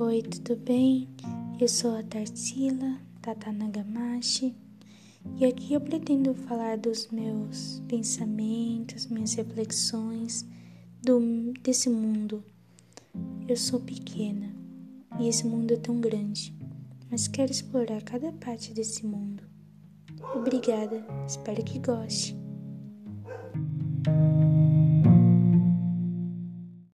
Oi, tudo bem? Eu sou a Tarsila Tatanagamashi e aqui eu pretendo falar dos meus pensamentos, minhas reflexões do, desse mundo. Eu sou pequena e esse mundo é tão grande, mas quero explorar cada parte desse mundo. Obrigada, espero que goste.